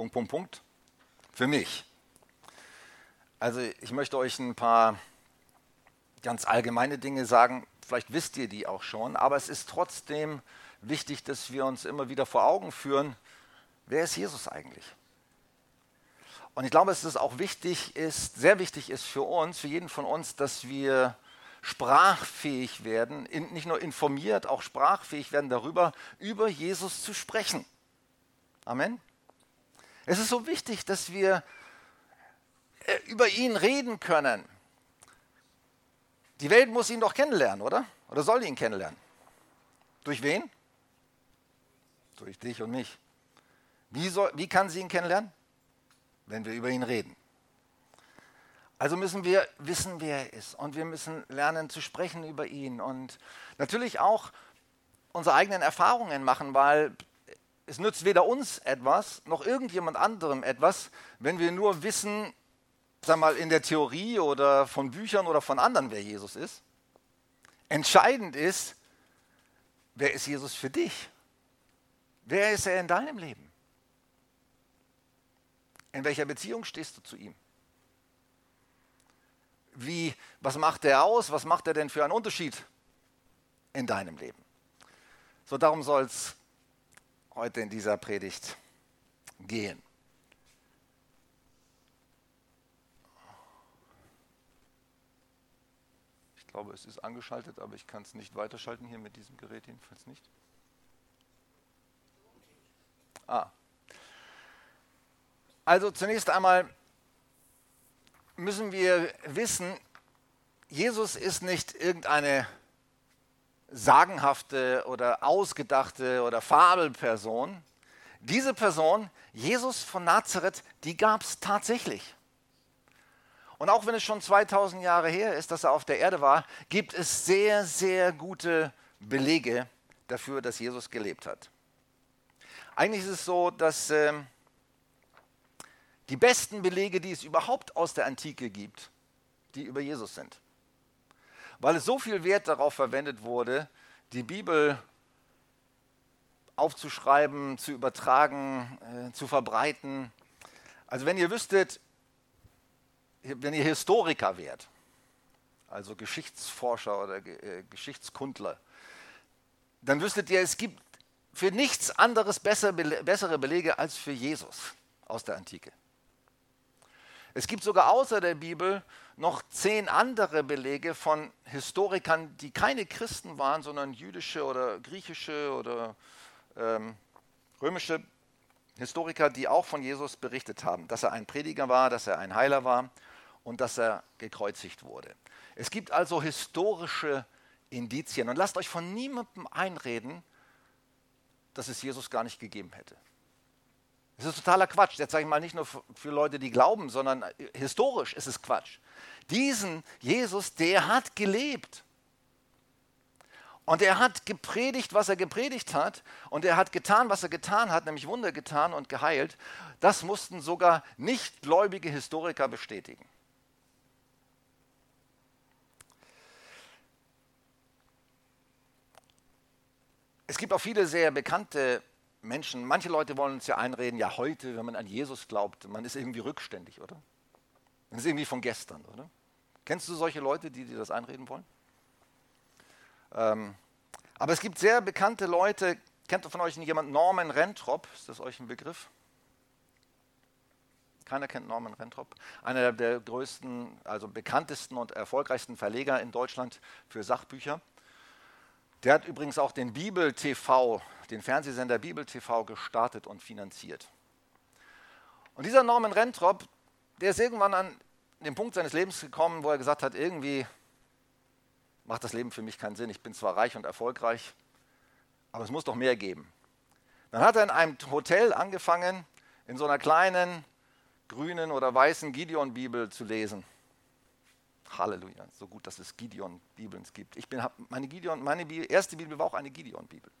Punkt, Punkt, Punkt, für mich. Also ich möchte euch ein paar ganz allgemeine Dinge sagen. Vielleicht wisst ihr die auch schon, aber es ist trotzdem wichtig, dass wir uns immer wieder vor Augen führen, wer ist Jesus eigentlich? Und ich glaube, dass es auch wichtig ist, sehr wichtig ist für uns, für jeden von uns, dass wir sprachfähig werden, nicht nur informiert, auch sprachfähig werden darüber, über Jesus zu sprechen. Amen. Es ist so wichtig, dass wir äh, über ihn reden können. Die Welt muss ihn doch kennenlernen, oder? Oder soll ihn kennenlernen? Durch wen? Durch dich und mich. Wie, soll, wie kann sie ihn kennenlernen? Wenn wir über ihn reden. Also müssen wir wissen, wer er ist. Und wir müssen lernen zu sprechen über ihn. Und natürlich auch unsere eigenen Erfahrungen machen, weil es nützt weder uns etwas, noch irgendjemand anderem etwas, wenn wir nur wissen, sag mal, in der Theorie oder von Büchern oder von anderen, wer Jesus ist. Entscheidend ist, wer ist Jesus für dich? Wer ist er in deinem Leben? In welcher Beziehung stehst du zu ihm? Wie, was macht er aus? Was macht er denn für einen Unterschied in deinem Leben? So darum soll es heute in dieser Predigt gehen. Ich glaube, es ist angeschaltet, aber ich kann es nicht weiterschalten hier mit diesem Gerät, jedenfalls nicht. Ah. Also zunächst einmal müssen wir wissen, Jesus ist nicht irgendeine sagenhafte oder ausgedachte oder Fabelperson. Diese Person, Jesus von Nazareth, die gab es tatsächlich. Und auch wenn es schon 2000 Jahre her ist, dass er auf der Erde war, gibt es sehr, sehr gute Belege dafür, dass Jesus gelebt hat. Eigentlich ist es so, dass äh, die besten Belege, die es überhaupt aus der Antike gibt, die über Jesus sind weil es so viel Wert darauf verwendet wurde, die Bibel aufzuschreiben, zu übertragen, äh, zu verbreiten. Also wenn ihr wüsstet, wenn ihr Historiker wärt, also Geschichtsforscher oder äh, Geschichtskundler, dann wüsstet ihr, es gibt für nichts anderes bessere Belege als für Jesus aus der Antike. Es gibt sogar außer der Bibel noch zehn andere Belege von Historikern, die keine Christen waren, sondern jüdische oder griechische oder ähm, römische Historiker, die auch von Jesus berichtet haben, dass er ein Prediger war, dass er ein Heiler war und dass er gekreuzigt wurde. Es gibt also historische Indizien und lasst euch von niemandem einreden, dass es Jesus gar nicht gegeben hätte. Das ist totaler Quatsch. Jetzt sage ich mal nicht nur für Leute, die glauben, sondern historisch ist es Quatsch diesen Jesus, der hat gelebt. Und er hat gepredigt, was er gepredigt hat. Und er hat getan, was er getan hat, nämlich Wunder getan und geheilt. Das mussten sogar nichtgläubige Historiker bestätigen. Es gibt auch viele sehr bekannte Menschen. Manche Leute wollen uns ja einreden, ja heute, wenn man an Jesus glaubt, man ist irgendwie rückständig, oder? Das ist irgendwie von gestern, oder? Kennst du solche Leute, die dir das einreden wollen? Ähm, aber es gibt sehr bekannte Leute. Kennt von euch jemand Norman Rentrop? Ist das euch ein Begriff? Keiner kennt Norman Rentrop. Einer der größten, also bekanntesten und erfolgreichsten Verleger in Deutschland für Sachbücher. Der hat übrigens auch den Bibel TV, den Fernsehsender Bibel TV gestartet und finanziert. Und dieser Norman Rentrop, der ist irgendwann an den Punkt seines Lebens gekommen, wo er gesagt hat, irgendwie macht das Leben für mich keinen Sinn. Ich bin zwar reich und erfolgreich, aber es muss doch mehr geben. Dann hat er in einem Hotel angefangen, in so einer kleinen grünen oder weißen Gideon-Bibel zu lesen. Halleluja, so gut, dass es Gideon-Bibeln gibt. Ich bin, meine, Gideon, meine erste Bibel war auch eine Gideon-Bibel.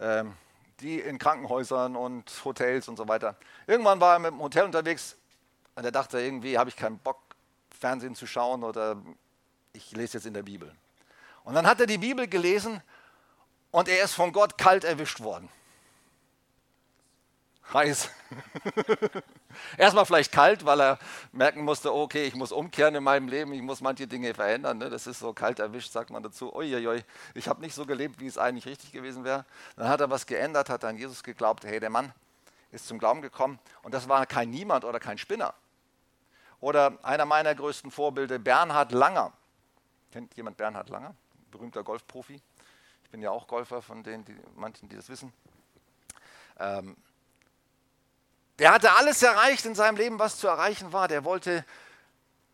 Ähm, die in Krankenhäusern und Hotels und so weiter. Irgendwann war er mit dem Hotel unterwegs, und er dachte, irgendwie habe ich keinen Bock, Fernsehen zu schauen oder ich lese jetzt in der Bibel. Und dann hat er die Bibel gelesen und er ist von Gott kalt erwischt worden. Heiß. Erstmal vielleicht kalt, weil er merken musste, okay, ich muss umkehren in meinem Leben, ich muss manche Dinge verändern. Ne? Das ist so kalt erwischt, sagt man dazu. Uiuiui, ich habe nicht so gelebt, wie es eigentlich richtig gewesen wäre. Dann hat er was geändert, hat an Jesus geglaubt. Hey, der Mann ist zum Glauben gekommen. Und das war kein Niemand oder kein Spinner. Oder einer meiner größten Vorbilder, Bernhard Langer. Kennt jemand Bernhard Langer? Berühmter Golfprofi. Ich bin ja auch Golfer, von denen die, manchen, die das wissen. Ähm, der hatte alles erreicht in seinem Leben, was zu erreichen war. Der wollte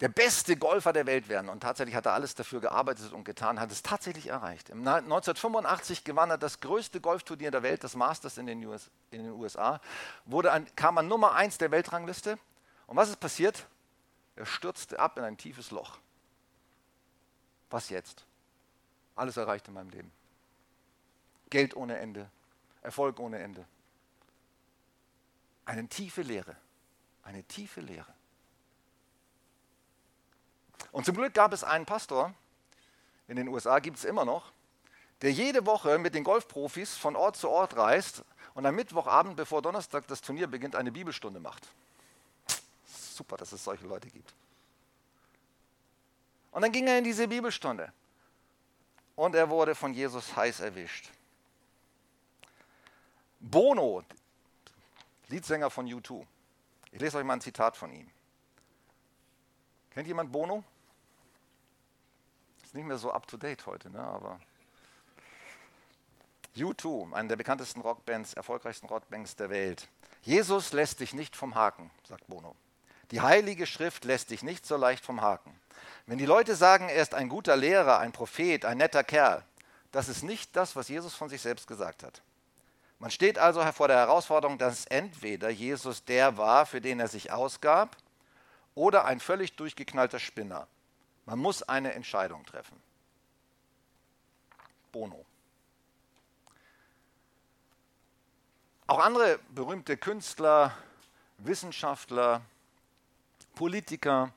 der beste Golfer der Welt werden. Und tatsächlich hat er alles dafür gearbeitet und getan, hat es tatsächlich erreicht. 1985 gewann er das größte Golfturnier der Welt, das Masters in den, US, in den USA, wurde an, kam an Nummer 1 der Weltrangliste. Und was ist passiert? Er stürzte ab in ein tiefes Loch. Was jetzt? Alles erreicht in meinem Leben. Geld ohne Ende, Erfolg ohne Ende. Eine tiefe Lehre. Eine tiefe Lehre. Und zum Glück gab es einen Pastor, in den USA gibt es immer noch, der jede Woche mit den Golfprofis von Ort zu Ort reist und am Mittwochabend, bevor Donnerstag das Turnier beginnt, eine Bibelstunde macht. Super, dass es solche Leute gibt. Und dann ging er in diese Bibelstunde und er wurde von Jesus heiß erwischt. Bono, Leadsänger von U2. Ich lese euch mal ein Zitat von ihm. Kennt jemand Bono? Ist nicht mehr so up to date heute, ne? aber. U2, eine der bekanntesten Rockbands, erfolgreichsten Rockbands der Welt. Jesus lässt dich nicht vom Haken, sagt Bono. Die Heilige Schrift lässt dich nicht so leicht vom Haken. Wenn die Leute sagen, er ist ein guter Lehrer, ein Prophet, ein netter Kerl, das ist nicht das, was Jesus von sich selbst gesagt hat. Man steht also vor der Herausforderung, dass entweder Jesus der war, für den er sich ausgab, oder ein völlig durchgeknallter Spinner. Man muss eine Entscheidung treffen. Bono. Auch andere berühmte Künstler, Wissenschaftler, Politiker,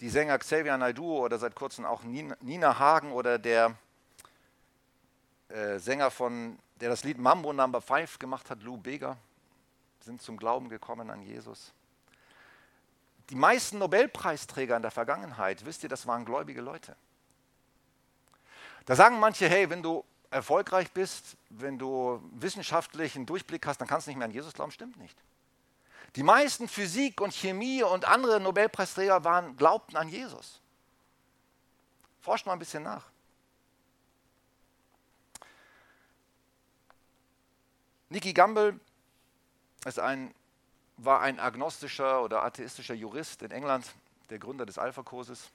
die Sänger Xavier Naidoo oder seit kurzem auch Nina Hagen oder der äh, Sänger von der das Lied Mambo Number 5 gemacht hat, Lou Bega, sind zum Glauben gekommen an Jesus. Die meisten Nobelpreisträger in der Vergangenheit, wisst ihr, das waren gläubige Leute. Da sagen manche, hey, wenn du erfolgreich bist, wenn du wissenschaftlichen Durchblick hast, dann kannst du nicht mehr an Jesus glauben. Stimmt nicht. Die meisten Physik und Chemie und andere Nobelpreisträger waren, glaubten an Jesus. Forscht mal ein bisschen nach. Nicky Gamble ist ein, war ein agnostischer oder atheistischer Jurist in England, der Gründer des Alpha-Kurses.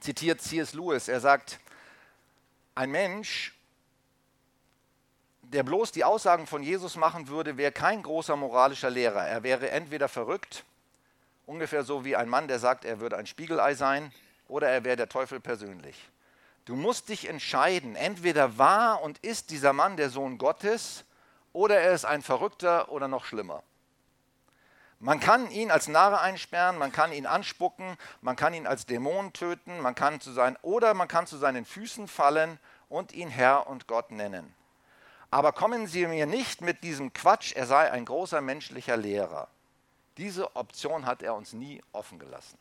Zitiert C.S. Lewis, er sagt, ein Mensch, der bloß die Aussagen von Jesus machen würde, wäre kein großer moralischer Lehrer. Er wäre entweder verrückt, ungefähr so wie ein Mann, der sagt, er würde ein Spiegelei sein, oder er wäre der Teufel persönlich. Du musst dich entscheiden, entweder war und ist dieser Mann der Sohn Gottes oder er ist ein Verrückter oder noch schlimmer. Man kann ihn als Narre einsperren, man kann ihn anspucken, man kann ihn als Dämon töten, man kann zu sein oder man kann zu seinen Füßen fallen und ihn Herr und Gott nennen. Aber kommen Sie mir nicht mit diesem Quatsch, er sei ein großer menschlicher Lehrer. Diese Option hat er uns nie offen gelassen.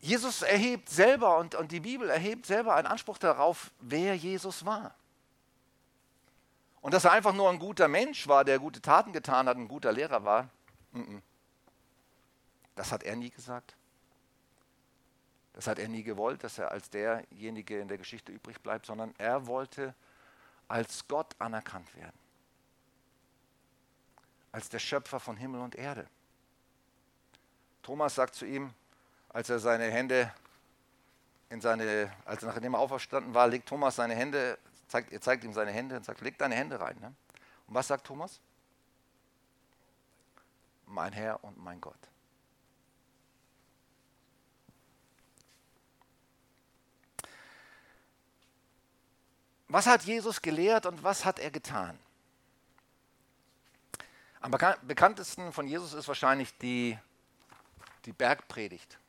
Jesus erhebt selber und, und die Bibel erhebt selber einen Anspruch darauf, wer Jesus war. Und dass er einfach nur ein guter Mensch war, der gute Taten getan hat, ein guter Lehrer war, das hat er nie gesagt. Das hat er nie gewollt, dass er als derjenige in der Geschichte übrig bleibt, sondern er wollte als Gott anerkannt werden. Als der Schöpfer von Himmel und Erde. Thomas sagt zu ihm, als er seine Hände in seine, als nachdem er auferstanden war, legt Thomas seine Hände, zeigt, er zeigt ihm seine Hände und sagt, leg deine Hände rein. Ne? Und was sagt Thomas? Mein Herr und mein Gott. Was hat Jesus gelehrt und was hat er getan? Am bekanntesten von Jesus ist wahrscheinlich die, die Bergpredigt.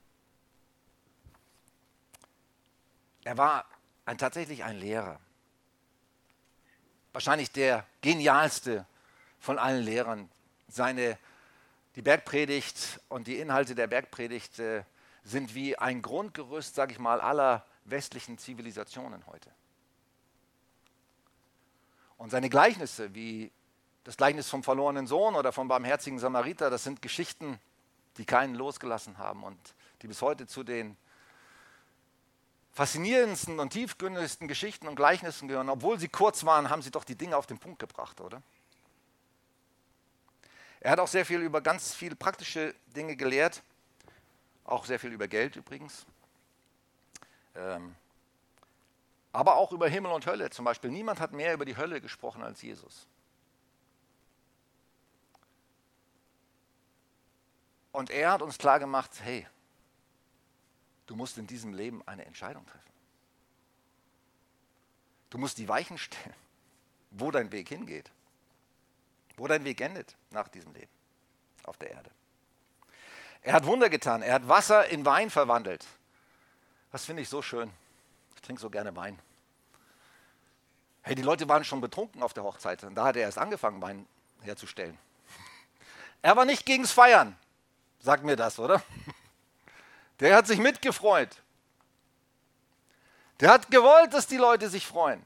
Er war ein, tatsächlich ein Lehrer. wahrscheinlich der genialste von allen Lehrern. Seine, die Bergpredigt und die Inhalte der Bergpredigt äh, sind wie ein Grundgerüst, sage ich mal, aller westlichen Zivilisationen heute. Und seine Gleichnisse, wie das Gleichnis vom verlorenen Sohn oder vom barmherzigen Samariter, das sind Geschichten, die keinen losgelassen haben und die bis heute zu den faszinierendsten und tiefgründigsten Geschichten und Gleichnissen gehören. Obwohl sie kurz waren, haben sie doch die Dinge auf den Punkt gebracht, oder? Er hat auch sehr viel über ganz viele praktische Dinge gelehrt, auch sehr viel über Geld übrigens, ähm, aber auch über Himmel und Hölle zum Beispiel. Niemand hat mehr über die Hölle gesprochen als Jesus. Und er hat uns klar gemacht, hey, du musst in diesem Leben eine Entscheidung treffen. Du musst die Weichen stellen, wo dein Weg hingeht, wo dein Weg endet nach diesem Leben auf der Erde. Er hat Wunder getan, er hat Wasser in Wein verwandelt. Das finde ich so schön. Ich trinke so gerne Wein. Hey, die Leute waren schon betrunken auf der Hochzeit und da hat er erst angefangen, Wein herzustellen. Er war nicht gegens Feiern. Sagt mir das, oder? Der hat sich mitgefreut. Der hat gewollt, dass die Leute sich freuen.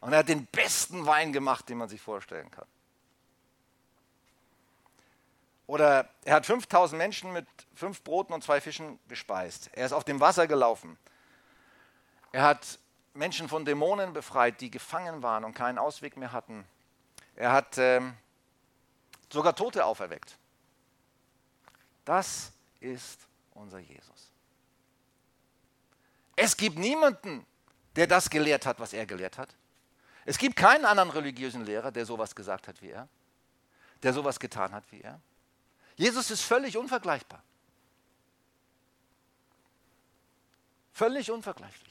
Und er hat den besten Wein gemacht, den man sich vorstellen kann. Oder er hat 5000 Menschen mit fünf Broten und zwei Fischen bespeist. Er ist auf dem Wasser gelaufen. Er hat Menschen von Dämonen befreit, die gefangen waren und keinen Ausweg mehr hatten. Er hat ähm, sogar Tote auferweckt. Das ist unser Jesus. Es gibt niemanden, der das gelehrt hat, was er gelehrt hat. Es gibt keinen anderen religiösen Lehrer, der sowas gesagt hat wie er, der sowas getan hat wie er. Jesus ist völlig unvergleichbar. Völlig unvergleichlich.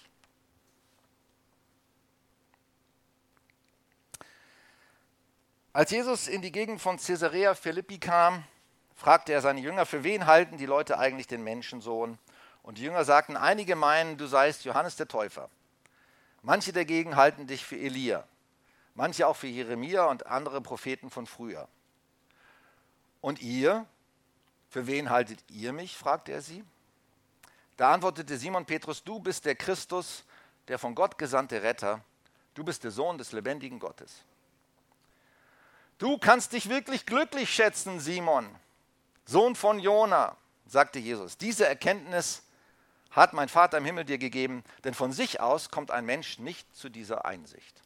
Als Jesus in die Gegend von Caesarea Philippi kam, fragte er seine Jünger, für wen halten die Leute eigentlich den Menschensohn? Und die Jünger sagten, einige meinen, du seist Johannes der Täufer. Manche dagegen halten dich für Elia, manche auch für Jeremia und andere Propheten von früher. Und ihr, für wen haltet ihr mich? fragte er sie. Da antwortete Simon Petrus, du bist der Christus, der von Gott gesandte Retter, du bist der Sohn des lebendigen Gottes. Du kannst dich wirklich glücklich schätzen, Simon, Sohn von Jona, sagte Jesus, diese Erkenntnis hat mein Vater im Himmel dir gegeben, denn von sich aus kommt ein Mensch nicht zu dieser Einsicht.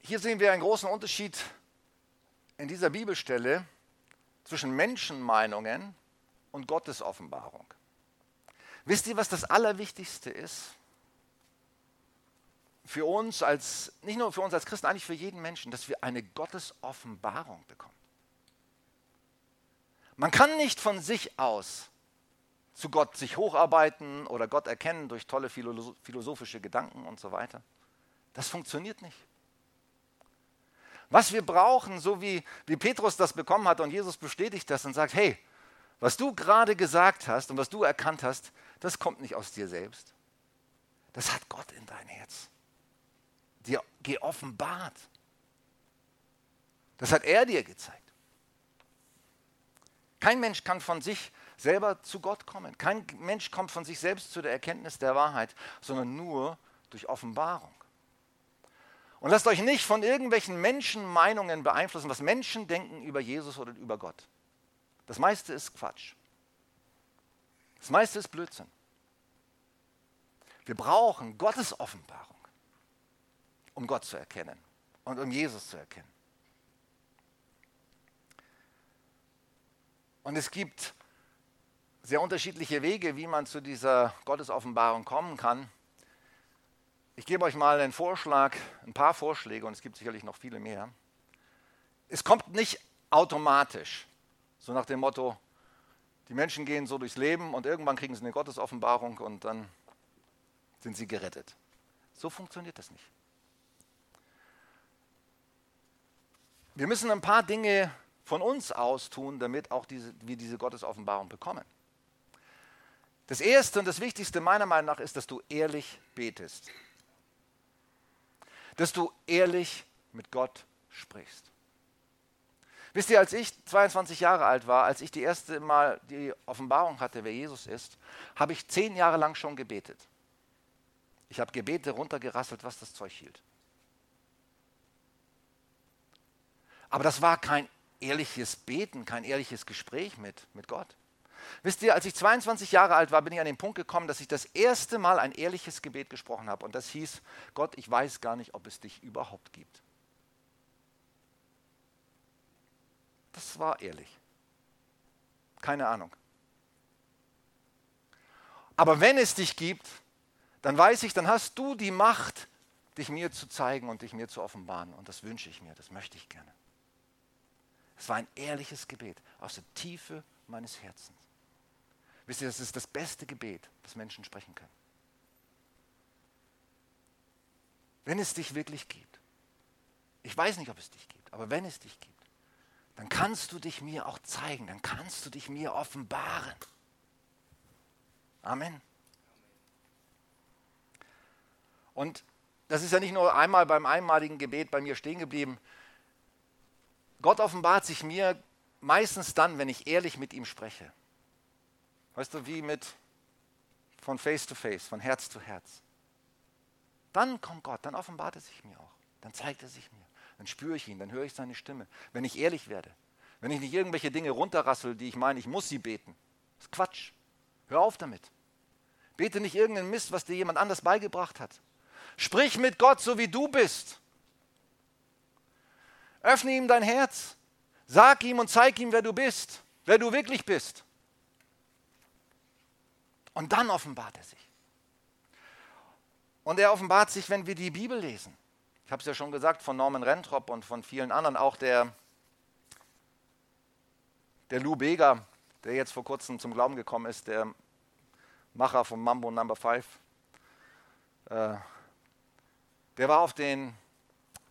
Hier sehen wir einen großen Unterschied in dieser Bibelstelle zwischen Menschenmeinungen und Gottes Offenbarung. Wisst ihr, was das Allerwichtigste ist? Für uns als, nicht nur für uns als Christen, eigentlich für jeden Menschen, dass wir eine Gottesoffenbarung bekommen. Man kann nicht von sich aus zu Gott sich hocharbeiten oder Gott erkennen durch tolle philosophische Gedanken und so weiter. Das funktioniert nicht. Was wir brauchen, so wie, wie Petrus das bekommen hat und Jesus bestätigt das und sagt, hey, was du gerade gesagt hast und was du erkannt hast, das kommt nicht aus dir selbst. Das hat Gott in dein Herz dir geoffenbart. Das hat er dir gezeigt. Kein Mensch kann von sich selber zu Gott kommen. Kein Mensch kommt von sich selbst zu der Erkenntnis der Wahrheit, sondern nur durch Offenbarung. Und lasst euch nicht von irgendwelchen Menschenmeinungen beeinflussen, was Menschen denken über Jesus oder über Gott. Das meiste ist Quatsch. Das meiste ist Blödsinn. Wir brauchen Gottes Offenbarung um Gott zu erkennen und um Jesus zu erkennen. Und es gibt sehr unterschiedliche Wege, wie man zu dieser Gottesoffenbarung kommen kann. Ich gebe euch mal einen Vorschlag, ein paar Vorschläge und es gibt sicherlich noch viele mehr. Es kommt nicht automatisch, so nach dem Motto, die Menschen gehen so durchs Leben und irgendwann kriegen sie eine Gottesoffenbarung und dann sind sie gerettet. So funktioniert das nicht. Wir müssen ein paar Dinge von uns aus tun, damit auch diese, wir diese Gottesoffenbarung bekommen. Das Erste und das Wichtigste meiner Meinung nach ist, dass du ehrlich betest. Dass du ehrlich mit Gott sprichst. Wisst ihr, als ich 22 Jahre alt war, als ich die erste Mal die Offenbarung hatte, wer Jesus ist, habe ich zehn Jahre lang schon gebetet. Ich habe Gebete runtergerasselt, was das Zeug hielt. Aber das war kein ehrliches Beten, kein ehrliches Gespräch mit, mit Gott. Wisst ihr, als ich 22 Jahre alt war, bin ich an den Punkt gekommen, dass ich das erste Mal ein ehrliches Gebet gesprochen habe. Und das hieß, Gott, ich weiß gar nicht, ob es dich überhaupt gibt. Das war ehrlich. Keine Ahnung. Aber wenn es dich gibt, dann weiß ich, dann hast du die Macht, dich mir zu zeigen und dich mir zu offenbaren. Und das wünsche ich mir, das möchte ich gerne. Es war ein ehrliches Gebet aus der Tiefe meines Herzens. Wisst ihr, das ist das beste Gebet, das Menschen sprechen können. Wenn es dich wirklich gibt. Ich weiß nicht, ob es dich gibt, aber wenn es dich gibt, dann kannst du dich mir auch zeigen, dann kannst du dich mir offenbaren. Amen. Und das ist ja nicht nur einmal beim einmaligen Gebet bei mir stehen geblieben. Gott offenbart sich mir meistens dann, wenn ich ehrlich mit ihm spreche. Weißt du, wie mit von Face to Face, von Herz zu Herz. Dann kommt Gott, dann offenbart er sich mir auch. Dann zeigt er sich mir. Dann spüre ich ihn, dann höre ich seine Stimme. Wenn ich ehrlich werde, wenn ich nicht irgendwelche Dinge runterrassel, die ich meine, ich muss sie beten. Das ist Quatsch. Hör auf damit. Bete nicht irgendeinen Mist, was dir jemand anders beigebracht hat. Sprich mit Gott, so wie du bist. Öffne ihm dein Herz. Sag ihm und zeig ihm, wer du bist, wer du wirklich bist. Und dann offenbart er sich. Und er offenbart sich, wenn wir die Bibel lesen. Ich habe es ja schon gesagt von Norman Rentrop und von vielen anderen, auch der, der Lou Bega, der jetzt vor kurzem zum Glauben gekommen ist, der Macher von Mambo Number 5. Äh, der war auf den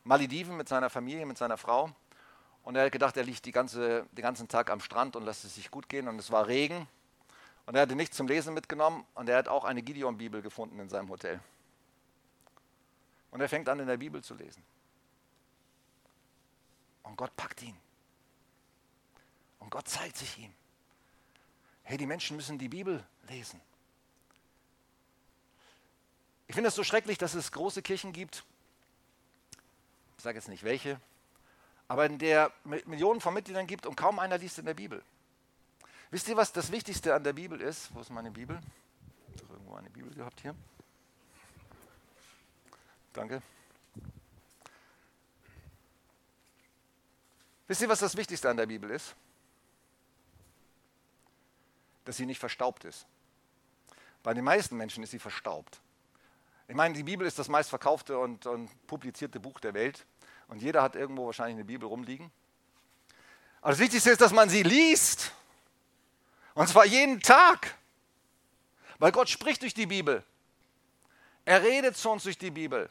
Malediven mit seiner Familie, mit seiner Frau. Und er hat gedacht, er liegt ganze, den ganzen Tag am Strand und lässt es sich gut gehen. Und es war Regen. Und er hatte nichts zum Lesen mitgenommen. Und er hat auch eine Gideon-Bibel gefunden in seinem Hotel. Und er fängt an, in der Bibel zu lesen. Und Gott packt ihn. Und Gott zeigt sich ihm. Hey, die Menschen müssen die Bibel lesen. Ich finde es so schrecklich, dass es große Kirchen gibt, ich sage jetzt nicht welche, aber in der Millionen von Mitgliedern gibt und kaum einer liest in der Bibel. Wisst ihr, was das Wichtigste an der Bibel ist? Wo ist meine Bibel? Ich habe irgendwo eine Bibel gehabt hier. Danke. Wisst ihr, was das Wichtigste an der Bibel ist? Dass sie nicht verstaubt ist. Bei den meisten Menschen ist sie verstaubt. Ich meine, die Bibel ist das meistverkaufte und, und publizierte Buch der Welt. Und jeder hat irgendwo wahrscheinlich eine Bibel rumliegen. Aber das Wichtigste ist, dass man sie liest. Und zwar jeden Tag. Weil Gott spricht durch die Bibel. Er redet zu uns durch die Bibel.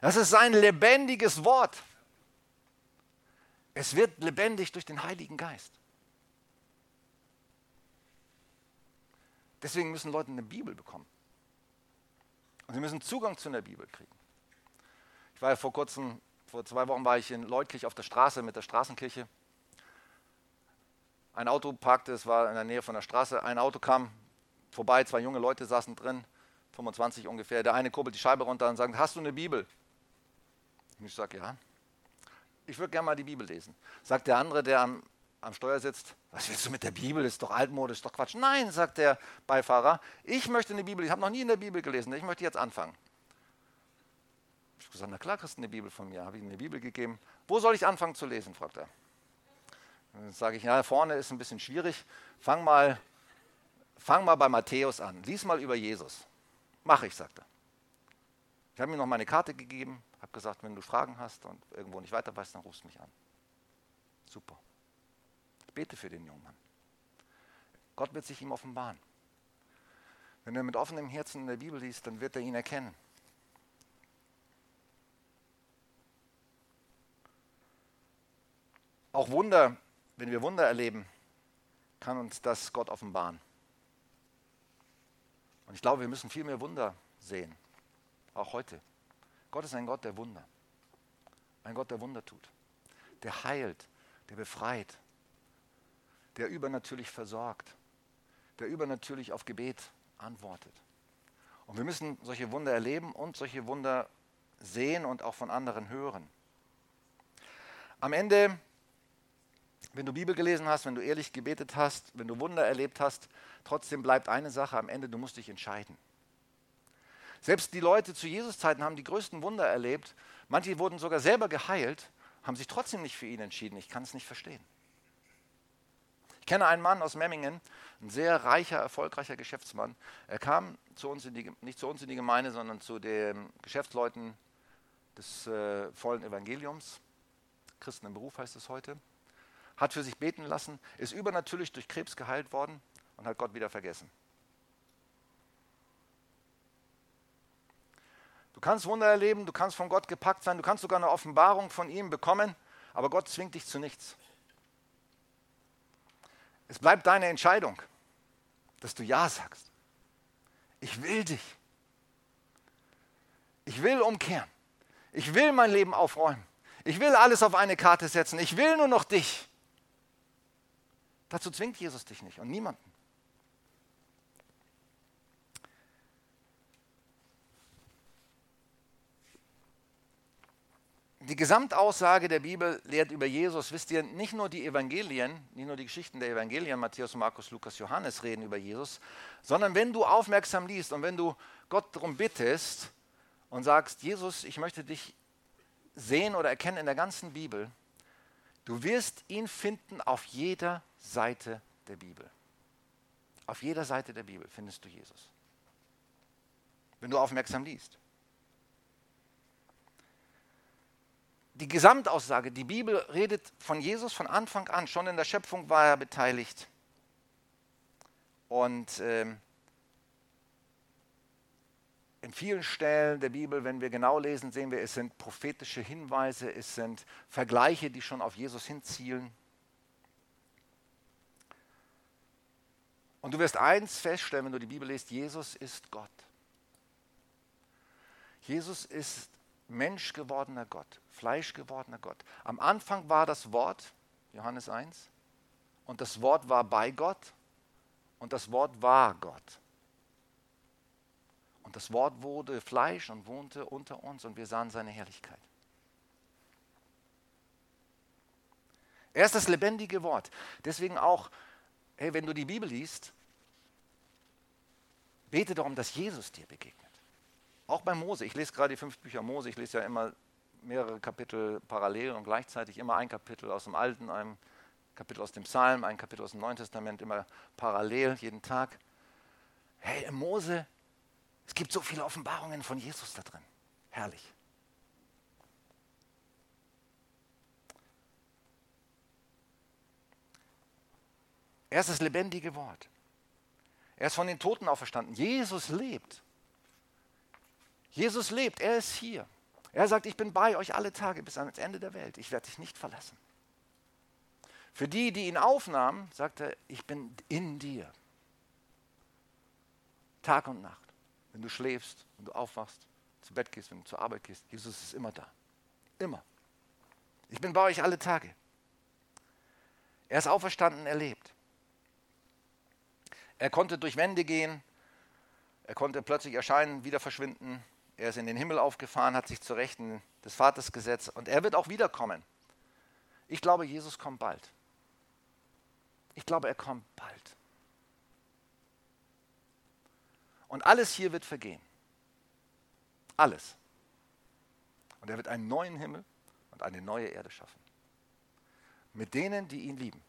Das ist sein lebendiges Wort. Es wird lebendig durch den Heiligen Geist. Deswegen müssen Leute eine Bibel bekommen. Und sie müssen Zugang zu einer Bibel kriegen. Ich war ja vor kurzem, vor zwei Wochen war ich in Leutkirch auf der Straße mit der Straßenkirche. Ein Auto parkte, es war in der Nähe von der Straße. Ein Auto kam vorbei, zwei junge Leute saßen drin, 25 ungefähr. Der eine kurbelt die Scheibe runter und sagt: Hast du eine Bibel? Ich sage: Ja. Ich würde gerne mal die Bibel lesen. Sagt der andere, der am am Steuer sitzt, was willst du mit der Bibel? Ist doch altmodisch, ist doch Quatsch. Nein, sagt der Beifahrer, ich möchte eine Bibel, ich habe noch nie in der Bibel gelesen, ich möchte jetzt anfangen. Ich gesagt, na klar kriegst du eine Bibel von mir, habe ich ihm eine Bibel gegeben. Wo soll ich anfangen zu lesen, fragt er. Dann sage ich, ja, vorne ist ein bisschen schwierig, fang mal, fang mal bei Matthäus an, lies mal über Jesus. Mach ich, sagt er. Ich habe ihm noch meine Karte gegeben, habe gesagt, wenn du Fragen hast und irgendwo nicht weiter weißt, dann rufst du mich an. Super bete für den jungen Mann. Gott wird sich ihm offenbaren. Wenn er mit offenem Herzen in der Bibel liest, dann wird er ihn erkennen. Auch Wunder, wenn wir Wunder erleben, kann uns das Gott offenbaren. Und ich glaube, wir müssen viel mehr Wunder sehen, auch heute. Gott ist ein Gott der Wunder, ein Gott, der Wunder tut, der heilt, der befreit, der übernatürlich versorgt, der übernatürlich auf Gebet antwortet. Und wir müssen solche Wunder erleben und solche Wunder sehen und auch von anderen hören. Am Ende, wenn du Bibel gelesen hast, wenn du ehrlich gebetet hast, wenn du Wunder erlebt hast, trotzdem bleibt eine Sache am Ende, du musst dich entscheiden. Selbst die Leute zu Jesus-Zeiten haben die größten Wunder erlebt. Manche wurden sogar selber geheilt, haben sich trotzdem nicht für ihn entschieden. Ich kann es nicht verstehen. Ich kenne einen Mann aus Memmingen, ein sehr reicher, erfolgreicher Geschäftsmann. Er kam zu uns die, nicht zu uns in die Gemeinde, sondern zu den Geschäftsleuten des äh, vollen Evangeliums. Christen im Beruf heißt es heute. Hat für sich beten lassen, ist übernatürlich durch Krebs geheilt worden und hat Gott wieder vergessen. Du kannst Wunder erleben, du kannst von Gott gepackt sein, du kannst sogar eine Offenbarung von ihm bekommen, aber Gott zwingt dich zu nichts. Es bleibt deine Entscheidung, dass du Ja sagst. Ich will dich. Ich will umkehren. Ich will mein Leben aufräumen. Ich will alles auf eine Karte setzen. Ich will nur noch dich. Dazu zwingt Jesus dich nicht und niemanden. Die Gesamtaussage der Bibel lehrt über Jesus, wisst ihr, nicht nur die Evangelien, nicht nur die Geschichten der Evangelien, Matthäus, Markus, Lukas, Johannes reden über Jesus, sondern wenn du aufmerksam liest und wenn du Gott darum bittest und sagst, Jesus, ich möchte dich sehen oder erkennen in der ganzen Bibel, du wirst ihn finden auf jeder Seite der Bibel. Auf jeder Seite der Bibel findest du Jesus. Wenn du aufmerksam liest. die Gesamtaussage, die Bibel redet von Jesus von Anfang an. Schon in der Schöpfung war er beteiligt. Und ähm, in vielen Stellen der Bibel, wenn wir genau lesen, sehen wir, es sind prophetische Hinweise, es sind Vergleiche, die schon auf Jesus hinzielen. Und du wirst eins feststellen, wenn du die Bibel liest, Jesus ist Gott. Jesus ist Mensch gewordener Gott, Fleisch gewordener Gott. Am Anfang war das Wort, Johannes 1, und das Wort war bei Gott und das Wort war Gott. Und das Wort wurde Fleisch und wohnte unter uns und wir sahen seine Herrlichkeit. Er ist das lebendige Wort. Deswegen auch, hey, wenn du die Bibel liest, bete darum, dass Jesus dir begegnet. Auch bei Mose, ich lese gerade die fünf Bücher Mose, ich lese ja immer mehrere Kapitel parallel und gleichzeitig immer ein Kapitel aus dem Alten, ein Kapitel aus dem Psalm, ein Kapitel aus dem Neuen Testament, immer parallel, jeden Tag. Hey, Mose, es gibt so viele Offenbarungen von Jesus da drin. Herrlich. Er ist das lebendige Wort. Er ist von den Toten auferstanden. Jesus lebt. Jesus lebt, er ist hier. Er sagt, ich bin bei euch alle Tage bis ans Ende der Welt. Ich werde dich nicht verlassen. Für die, die ihn aufnahmen, sagt er, ich bin in dir. Tag und Nacht. Wenn du schläfst, wenn du aufwachst, zu Bett gehst, wenn du zur Arbeit gehst, Jesus ist immer da. Immer. Ich bin bei euch alle Tage. Er ist auferstanden, er lebt. Er konnte durch Wände gehen, er konnte plötzlich erscheinen, wieder verschwinden, er ist in den Himmel aufgefahren, hat sich zur Rechten des Vaters gesetzt und er wird auch wiederkommen. Ich glaube, Jesus kommt bald. Ich glaube, er kommt bald. Und alles hier wird vergehen. Alles. Und er wird einen neuen Himmel und eine neue Erde schaffen. Mit denen, die ihn lieben.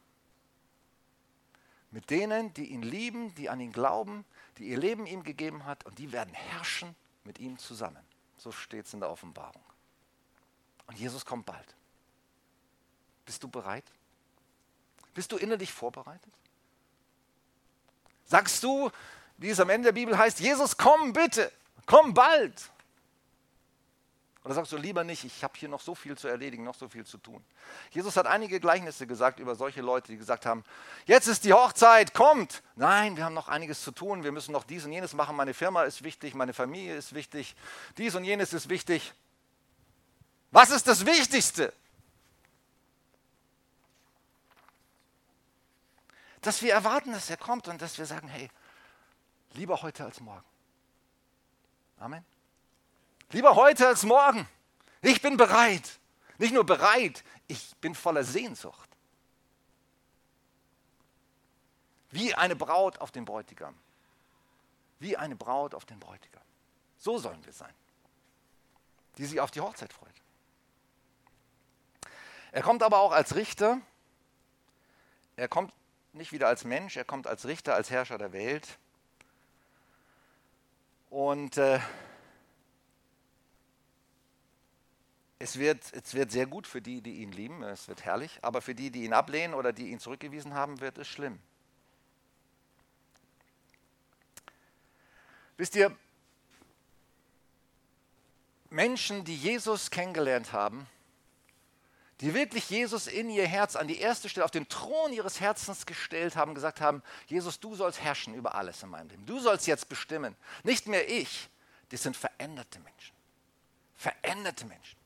Mit denen, die ihn lieben, die an ihn glauben, die ihr Leben ihm gegeben hat und die werden herrschen mit ihm zusammen. So steht es in der Offenbarung. Und Jesus kommt bald. Bist du bereit? Bist du innerlich vorbereitet? Sagst du, wie es am Ende der Bibel heißt, Jesus, komm bitte, komm bald. Oder sagst du lieber nicht, ich habe hier noch so viel zu erledigen, noch so viel zu tun. Jesus hat einige Gleichnisse gesagt über solche Leute, die gesagt haben, jetzt ist die Hochzeit, kommt. Nein, wir haben noch einiges zu tun, wir müssen noch dies und jenes machen, meine Firma ist wichtig, meine Familie ist wichtig, dies und jenes ist wichtig. Was ist das Wichtigste? Dass wir erwarten, dass er kommt und dass wir sagen, hey, lieber heute als morgen. Amen. Lieber heute als morgen. Ich bin bereit. Nicht nur bereit, ich bin voller Sehnsucht. Wie eine Braut auf den Bräutigam. Wie eine Braut auf den Bräutigam. So sollen wir sein, die sich auf die Hochzeit freut. Er kommt aber auch als Richter. Er kommt nicht wieder als Mensch, er kommt als Richter, als Herrscher der Welt. Und äh, Es wird, es wird sehr gut für die, die ihn lieben, es wird herrlich, aber für die, die ihn ablehnen oder die ihn zurückgewiesen haben, wird es schlimm. Wisst ihr, Menschen, die Jesus kennengelernt haben, die wirklich Jesus in ihr Herz an die erste Stelle, auf den Thron ihres Herzens gestellt haben, gesagt haben, Jesus, du sollst herrschen über alles in meinem Leben. Du sollst jetzt bestimmen. Nicht mehr ich. Das sind veränderte Menschen. Veränderte Menschen.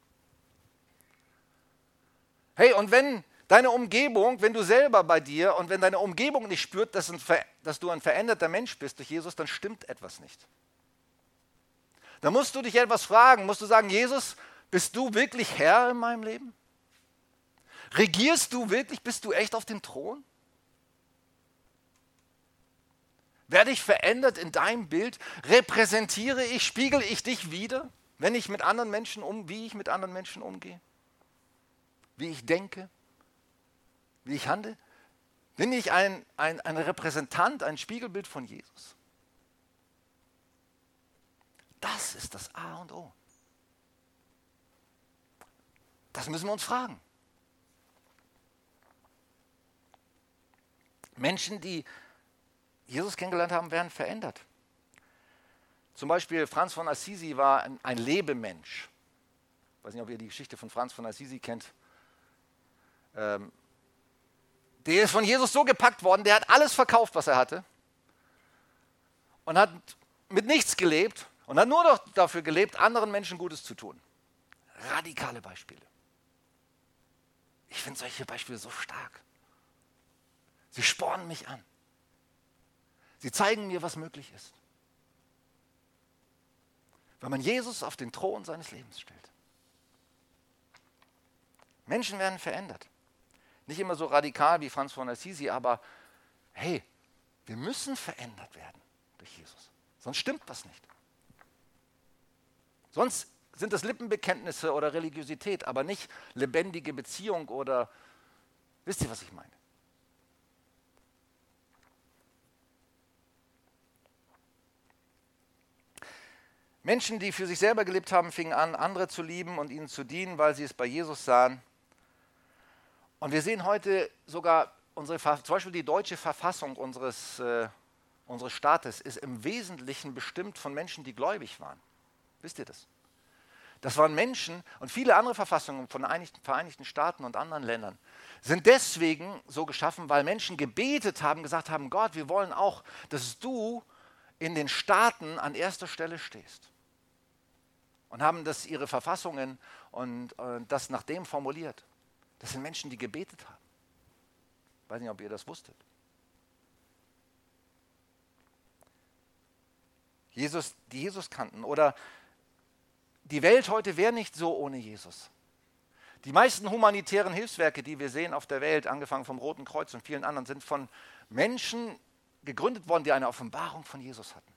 Hey, und wenn deine Umgebung, wenn du selber bei dir und wenn deine Umgebung nicht spürt, dass, ein, dass du ein veränderter Mensch bist durch Jesus, dann stimmt etwas nicht. Da musst du dich etwas fragen, musst du sagen, Jesus, bist du wirklich Herr in meinem Leben? Regierst du wirklich, bist du echt auf dem Thron? Werde ich verändert in deinem Bild? Repräsentiere ich, spiegel ich dich wieder, wenn ich mit anderen Menschen um, wie ich mit anderen Menschen umgehe? Wie ich denke, wie ich handle? Bin ich ein, ein, ein Repräsentant, ein Spiegelbild von Jesus? Das ist das A und O. Das müssen wir uns fragen. Menschen, die Jesus kennengelernt haben, werden verändert. Zum Beispiel Franz von Assisi war ein, ein Lebemensch. Ich weiß nicht, ob ihr die Geschichte von Franz von Assisi kennt. Ähm, der ist von Jesus so gepackt worden, der hat alles verkauft, was er hatte und hat mit nichts gelebt und hat nur noch dafür gelebt, anderen Menschen Gutes zu tun. Radikale Beispiele. Ich finde solche Beispiele so stark. Sie spornen mich an. Sie zeigen mir, was möglich ist. Wenn man Jesus auf den Thron seines Lebens stellt. Menschen werden verändert. Nicht immer so radikal wie Franz von Assisi, aber hey, wir müssen verändert werden durch Jesus. Sonst stimmt was nicht. Sonst sind das Lippenbekenntnisse oder Religiosität, aber nicht lebendige Beziehung oder wisst ihr, was ich meine? Menschen, die für sich selber gelebt haben, fingen an, andere zu lieben und ihnen zu dienen, weil sie es bei Jesus sahen. Und wir sehen heute sogar, unsere, zum Beispiel die deutsche Verfassung unseres, äh, unseres Staates ist im Wesentlichen bestimmt von Menschen, die gläubig waren. Wisst ihr das? Das waren Menschen und viele andere Verfassungen von Vereinigten, Vereinigten Staaten und anderen Ländern sind deswegen so geschaffen, weil Menschen gebetet haben, gesagt haben, Gott, wir wollen auch, dass du in den Staaten an erster Stelle stehst. Und haben das ihre Verfassungen und, und das nach dem formuliert. Das sind Menschen, die gebetet haben. Ich weiß nicht, ob ihr das wusstet. Jesus, die Jesus kannten. Oder die Welt heute wäre nicht so ohne Jesus. Die meisten humanitären Hilfswerke, die wir sehen auf der Welt, angefangen vom Roten Kreuz und vielen anderen, sind von Menschen gegründet worden, die eine Offenbarung von Jesus hatten.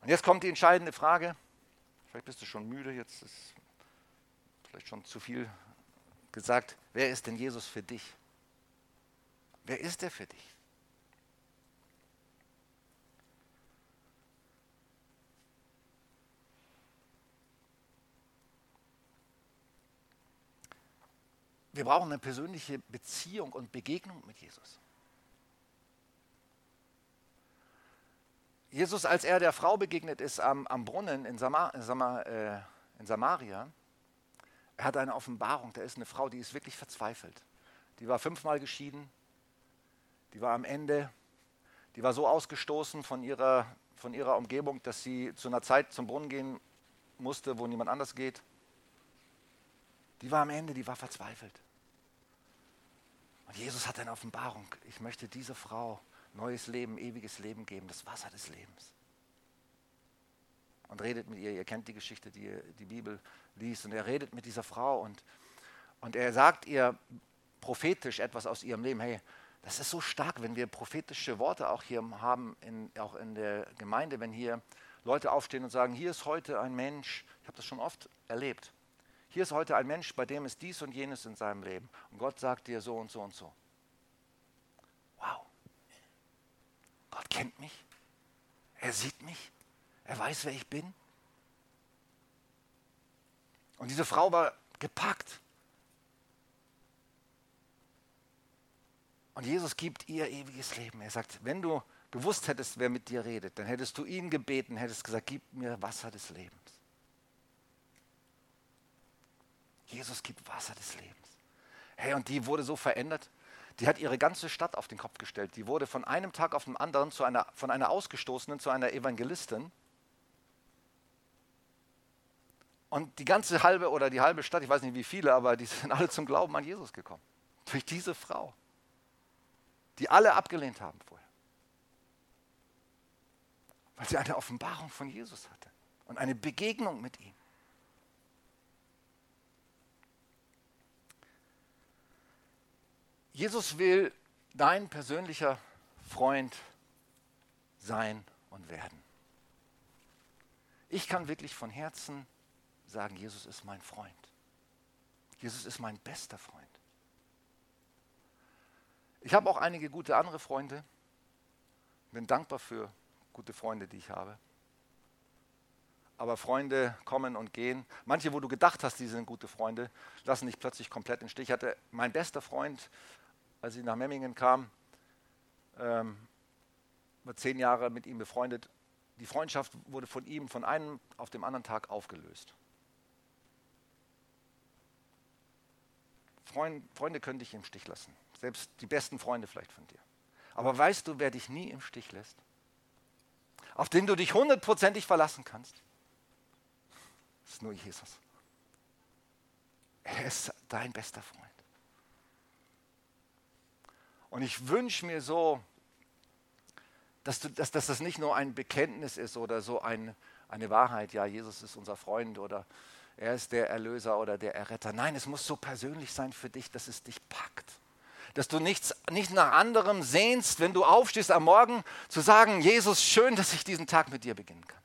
Und jetzt kommt die entscheidende Frage. Vielleicht bist du schon müde, jetzt ist vielleicht schon zu viel gesagt. Wer ist denn Jesus für dich? Wer ist er für dich? Wir brauchen eine persönliche Beziehung und Begegnung mit Jesus. Jesus, als er der Frau begegnet ist am, am Brunnen in, Samar, Samar, äh, in Samaria, er hat eine Offenbarung. Da ist eine Frau, die ist wirklich verzweifelt. Die war fünfmal geschieden. Die war am Ende. Die war so ausgestoßen von ihrer, von ihrer Umgebung, dass sie zu einer Zeit zum Brunnen gehen musste, wo niemand anders geht. Die war am Ende, die war verzweifelt. Und Jesus hat eine Offenbarung. Ich möchte dieser Frau neues Leben, ewiges Leben geben, das Wasser des Lebens. Und redet mit ihr. Ihr kennt die Geschichte, die die Bibel liest. Und er redet mit dieser Frau und, und er sagt ihr prophetisch etwas aus ihrem Leben. Hey, das ist so stark, wenn wir prophetische Worte auch hier haben, in, auch in der Gemeinde, wenn hier Leute aufstehen und sagen, hier ist heute ein Mensch, ich habe das schon oft erlebt, hier ist heute ein Mensch, bei dem ist dies und jenes in seinem Leben. Und Gott sagt dir so und so und so. Wow. Gott kennt mich. Er sieht mich. Er weiß, wer ich bin. Und diese Frau war gepackt. Und Jesus gibt ihr ewiges Leben. Er sagt, wenn du gewusst hättest, wer mit dir redet, dann hättest du ihn gebeten, hättest gesagt, gib mir Wasser des Lebens. Jesus gibt Wasser des Lebens. Hey, und die wurde so verändert. Die hat ihre ganze Stadt auf den Kopf gestellt. Die wurde von einem Tag auf den anderen zu einer, von einer Ausgestoßenen zu einer Evangelistin. Und die ganze halbe oder die halbe Stadt, ich weiß nicht wie viele, aber die sind alle zum Glauben an Jesus gekommen. Durch diese Frau, die alle abgelehnt haben vorher. Weil sie eine Offenbarung von Jesus hatte und eine Begegnung mit ihm. Jesus will dein persönlicher Freund sein und werden. Ich kann wirklich von Herzen sagen, Jesus ist mein Freund. Jesus ist mein bester Freund. Ich habe auch einige gute andere Freunde. Bin dankbar für gute Freunde, die ich habe. Aber Freunde kommen und gehen. Manche, wo du gedacht hast, die sind gute Freunde, lassen dich plötzlich komplett im Stich. Ich hatte mein bester Freund, als ich nach Memmingen kam, ähm, war zehn Jahre mit ihm befreundet. Die Freundschaft wurde von ihm von einem auf dem anderen Tag aufgelöst. Freund, Freunde können dich im Stich lassen. Selbst die besten Freunde vielleicht von dir. Aber weißt du, wer dich nie im Stich lässt? Auf den du dich hundertprozentig verlassen kannst? Das ist nur Jesus. Er ist dein bester Freund. Und ich wünsche mir so, dass, du, dass, dass, das nicht nur ein Bekenntnis ist oder so ein, eine Wahrheit, ja, Jesus ist unser Freund oder er ist der Erlöser oder der Erretter. Nein, es muss so persönlich sein für dich, dass es dich packt. Dass du nichts, nicht nach anderem sehnst, wenn du aufstehst am Morgen, zu sagen, Jesus, schön, dass ich diesen Tag mit dir beginnen kann.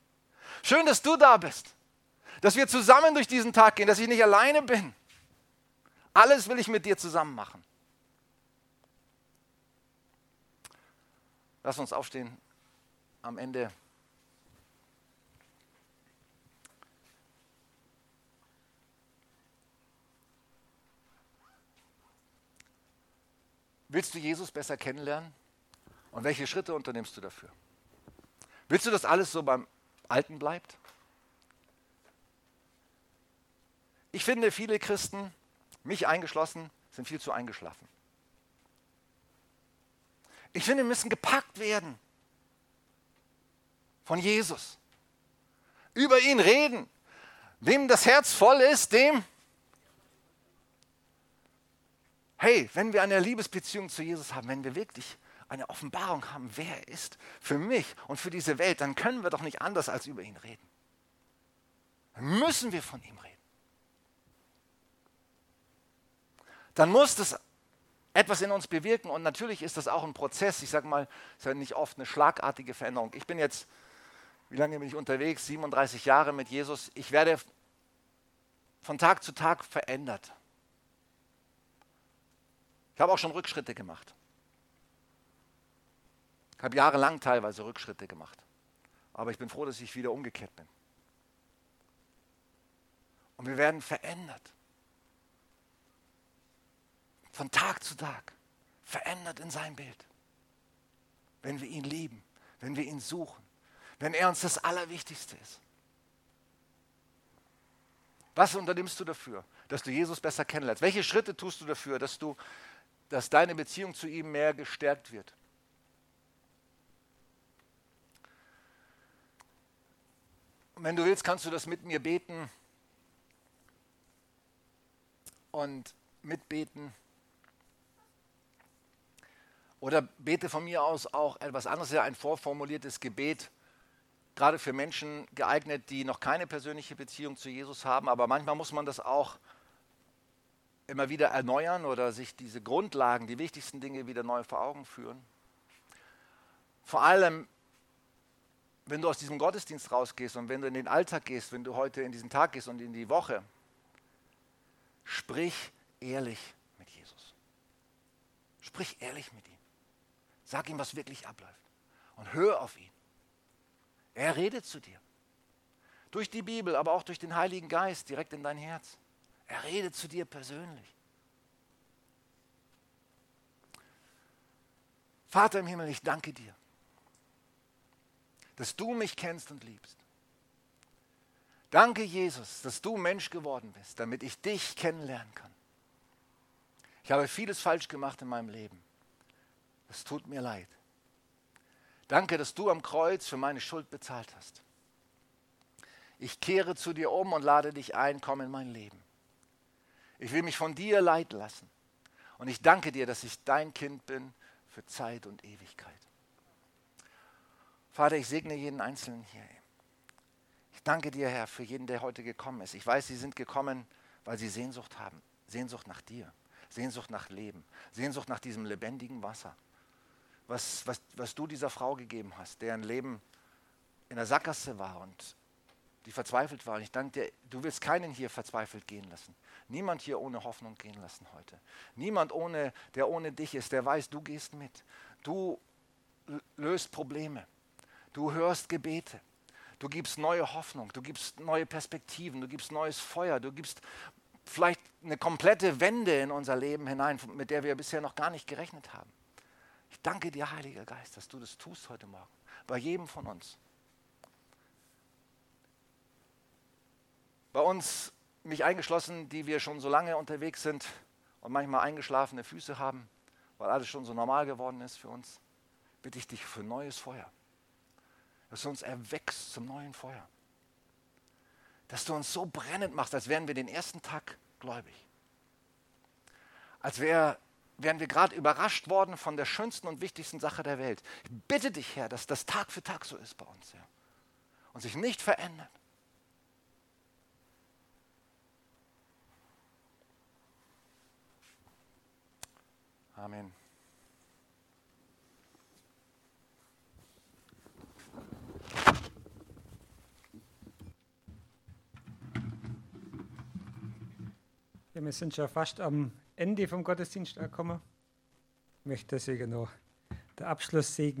Schön, dass du da bist. Dass wir zusammen durch diesen Tag gehen, dass ich nicht alleine bin. Alles will ich mit dir zusammen machen. Lass uns aufstehen am Ende. Willst du Jesus besser kennenlernen? Und welche Schritte unternimmst du dafür? Willst du, dass alles so beim Alten bleibt? Ich finde, viele Christen, mich eingeschlossen, sind viel zu eingeschlafen. Ich finde, wir müssen gepackt werden von Jesus. Über ihn reden. Wem das Herz voll ist, dem. Hey, wenn wir eine Liebesbeziehung zu Jesus haben, wenn wir wirklich eine Offenbarung haben, wer er ist für mich und für diese Welt, dann können wir doch nicht anders als über ihn reden. Dann müssen wir von ihm reden. Dann muss das etwas in uns bewirken. Und natürlich ist das auch ein Prozess. Ich sage mal, es ist ja nicht oft eine schlagartige Veränderung. Ich bin jetzt, wie lange bin ich unterwegs? 37 Jahre mit Jesus. Ich werde von Tag zu Tag verändert. Ich habe auch schon Rückschritte gemacht. Ich habe jahrelang teilweise Rückschritte gemacht. Aber ich bin froh, dass ich wieder umgekehrt bin. Und wir werden verändert von Tag zu Tag verändert in sein Bild. Wenn wir ihn lieben, wenn wir ihn suchen, wenn er uns das Allerwichtigste ist? Was unternimmst du dafür, dass du Jesus besser kennenlernst? Welche Schritte tust du dafür, dass, du, dass deine Beziehung zu ihm mehr gestärkt wird? Und wenn du willst, kannst du das mit mir beten und mitbeten. Oder bete von mir aus auch etwas anderes, ja ein vorformuliertes Gebet, gerade für Menschen geeignet, die noch keine persönliche Beziehung zu Jesus haben. Aber manchmal muss man das auch immer wieder erneuern oder sich diese Grundlagen, die wichtigsten Dinge wieder neu vor Augen führen. Vor allem, wenn du aus diesem Gottesdienst rausgehst und wenn du in den Alltag gehst, wenn du heute in diesen Tag gehst und in die Woche, sprich ehrlich mit Jesus. Sprich ehrlich mit ihm. Sag ihm, was wirklich abläuft. Und hör auf ihn. Er redet zu dir. Durch die Bibel, aber auch durch den Heiligen Geist direkt in dein Herz. Er redet zu dir persönlich. Vater im Himmel, ich danke dir, dass du mich kennst und liebst. Danke, Jesus, dass du Mensch geworden bist, damit ich dich kennenlernen kann. Ich habe vieles falsch gemacht in meinem Leben. Es tut mir leid. Danke, dass du am Kreuz für meine Schuld bezahlt hast. Ich kehre zu dir um und lade dich ein, komm in mein Leben. Ich will mich von dir leiten lassen. Und ich danke dir, dass ich dein Kind bin für Zeit und Ewigkeit. Vater, ich segne jeden Einzelnen hier. Ich danke dir, Herr, für jeden, der heute gekommen ist. Ich weiß, sie sind gekommen, weil sie Sehnsucht haben. Sehnsucht nach dir. Sehnsucht nach Leben. Sehnsucht nach diesem lebendigen Wasser was, was, was du dieser Frau gegeben hast, deren Leben in der Sackgasse war und die verzweifelt war. Und ich danke dir, du willst keinen hier verzweifelt gehen lassen. Niemand hier ohne Hoffnung gehen lassen heute. Niemand, ohne, der ohne dich ist, der weiß, du gehst mit. Du löst Probleme. Du hörst Gebete. Du gibst neue Hoffnung. Du gibst neue Perspektiven. Du gibst neues Feuer. Du gibst vielleicht eine komplette Wende in unser Leben hinein, mit der wir bisher noch gar nicht gerechnet haben. Ich danke dir, Heiliger Geist, dass du das tust heute Morgen. Bei jedem von uns. Bei uns, mich eingeschlossen, die wir schon so lange unterwegs sind und manchmal eingeschlafene Füße haben, weil alles schon so normal geworden ist für uns, bitte ich dich für neues Feuer. Dass du uns erwächst zum neuen Feuer. Dass du uns so brennend machst, als wären wir den ersten Tag gläubig. Als wäre wären wir gerade überrascht worden von der schönsten und wichtigsten Sache der Welt. Ich bitte dich, Herr, dass das Tag für Tag so ist bei uns, Herr. Und sich nicht verändert. Amen. Ja, wir sind schon fast am Ende vom Gottesdienst angekommen. Ich möchte deswegen noch der Abschlusssegen